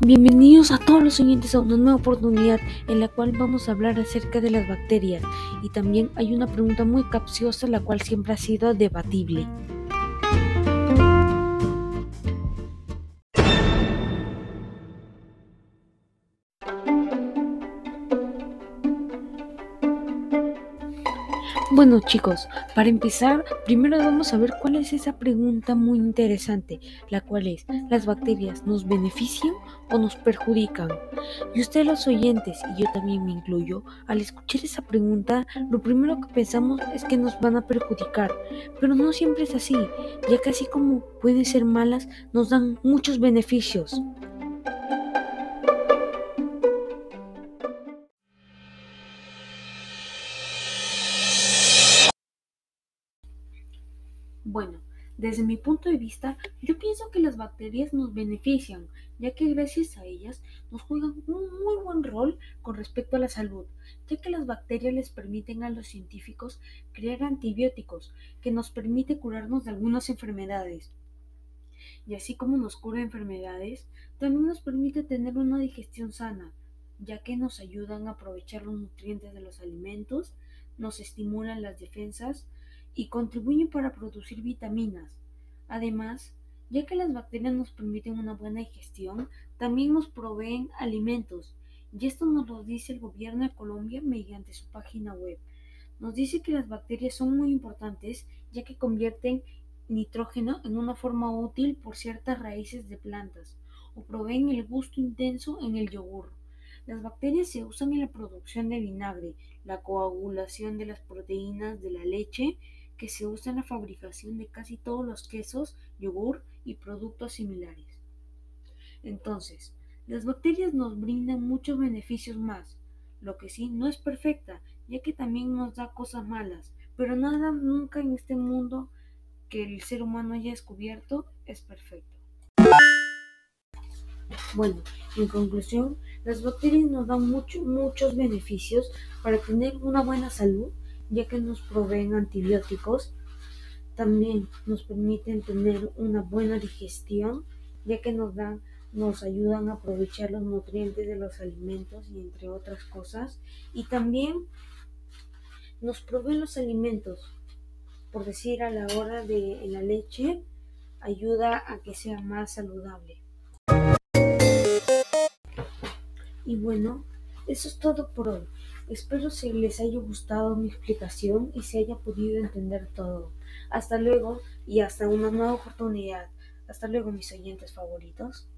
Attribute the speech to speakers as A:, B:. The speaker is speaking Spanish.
A: Bienvenidos a todos los oyentes a una nueva oportunidad en la cual vamos a hablar acerca de las bacterias y también hay una pregunta muy capciosa la cual siempre ha sido debatible. Bueno chicos, para empezar, primero vamos a ver cuál es esa pregunta muy interesante, la cual es, ¿las bacterias nos benefician o nos perjudican? Y ustedes los oyentes, y yo también me incluyo, al escuchar esa pregunta, lo primero que pensamos es que nos van a perjudicar, pero no siempre es así, ya que así como pueden ser malas, nos dan muchos beneficios. Bueno, desde mi punto de vista, yo pienso que las bacterias nos benefician, ya que gracias a ellas nos juegan un muy buen rol con respecto a la salud, ya que las bacterias les permiten a los científicos crear antibióticos que nos permite curarnos de algunas enfermedades. Y así como nos cura enfermedades, también nos permite tener una digestión sana, ya que nos ayudan a aprovechar los nutrientes de los alimentos, nos estimulan las defensas, y contribuyen para producir vitaminas. Además, ya que las bacterias nos permiten una buena digestión, también nos proveen alimentos, y esto nos lo dice el gobierno de Colombia mediante su página web. Nos dice que las bacterias son muy importantes ya que convierten nitrógeno en una forma útil por ciertas raíces de plantas o proveen el gusto intenso en el yogur. Las bacterias se usan en la producción de vinagre, la coagulación de las proteínas de la leche, que se usa en la fabricación de casi todos los quesos, yogur y productos similares. Entonces, las bacterias nos brindan muchos beneficios más, lo que sí no es perfecta, ya que también nos da cosas malas, pero nada nunca en este mundo que el ser humano haya descubierto es perfecto. Bueno, en conclusión, las bacterias nos dan muchos beneficios para tener una buena salud ya que nos proveen antibióticos. También nos permiten tener una buena digestión, ya que nos dan nos ayudan a aprovechar los nutrientes de los alimentos y entre otras cosas. Y también nos proveen los alimentos, por decir a la hora de la leche, ayuda a que sea más saludable. Y bueno, eso es todo por hoy. Espero que les haya gustado mi explicación y se haya podido entender todo. Hasta luego y hasta una nueva oportunidad. Hasta luego mis oyentes favoritos.